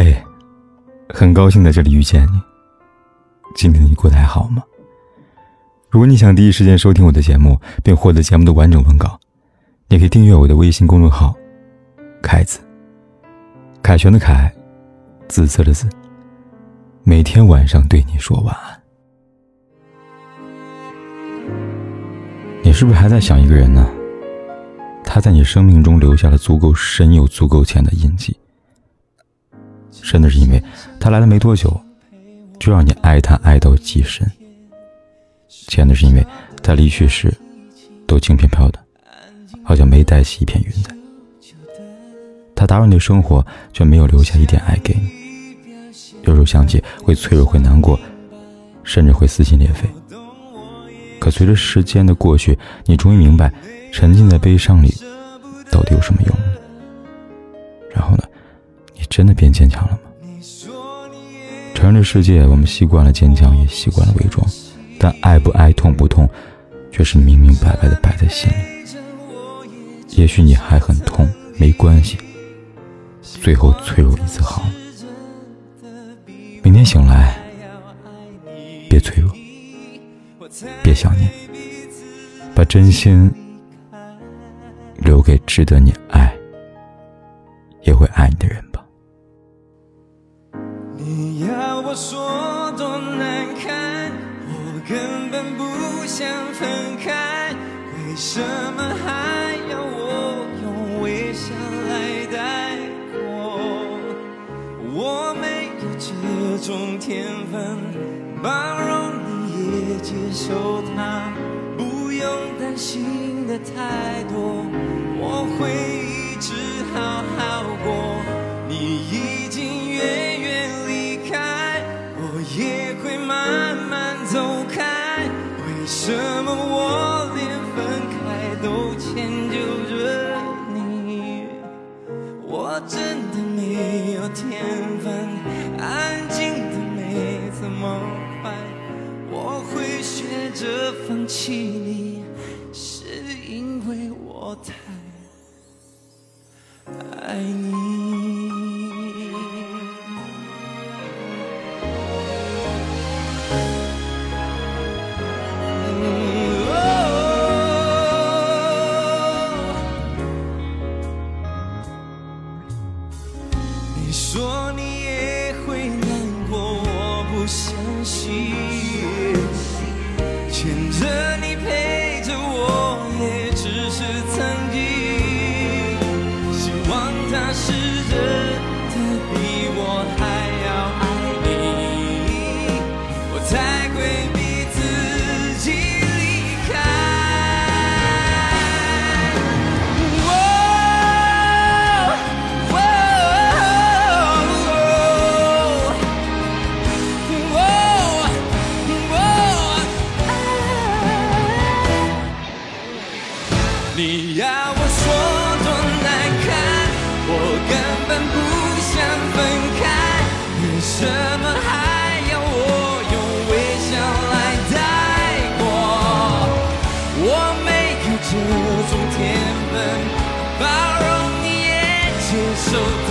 嘿，很高兴在这里遇见你。今天你过得还好吗？如果你想第一时间收听我的节目，并获得节目的完整文稿，你可以订阅我的微信公众号“凯子”。凯旋的凯，紫色的紫。每天晚上对你说晚安。你是不是还在想一个人呢？他在你生命中留下了足够深又足够浅的印记。真的是因为他来了没多久，就让你爱他爱到极深；浅的是因为他离去时都轻飘飘的，好像没带起一片云彩。他打扰你的生活，却没有留下一点爱给你。有时候想起会脆弱，会难过，甚至会撕心裂肺。可随着时间的过去，你终于明白，沉浸在悲伤里到底有什么用？然后呢？真的变坚强了吗？承认这世界，我们习惯了坚强，也习惯了伪装，但爱不爱，痛不痛，却是明明白白的摆在心里。也许你还很痛，没关系，最后脆弱一次好了。明天醒来，别脆弱，别想念，把真心留给值得你爱，也会爱你的人。吧说多难堪，我根本不想分开，为什么还要我。用微笑来带过？我。没有这种天分，包容你也接受他，不用担心的太多，我会一直好好过。什么我连分开都迁就着你？我真的没有天分，安静的没这么快，我会学着放弃你，是因为我太爱你。你说你也会难过，我不相信。牵着你你要我说多难堪，我根本不想分开，为什么还要我用微笑来带过？我没有这种天分，包容你也接受他